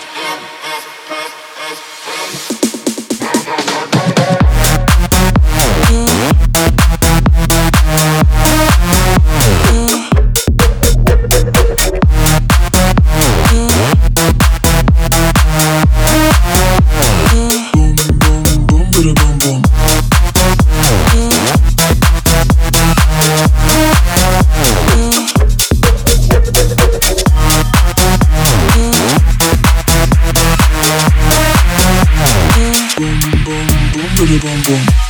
him, him. to the boom boom.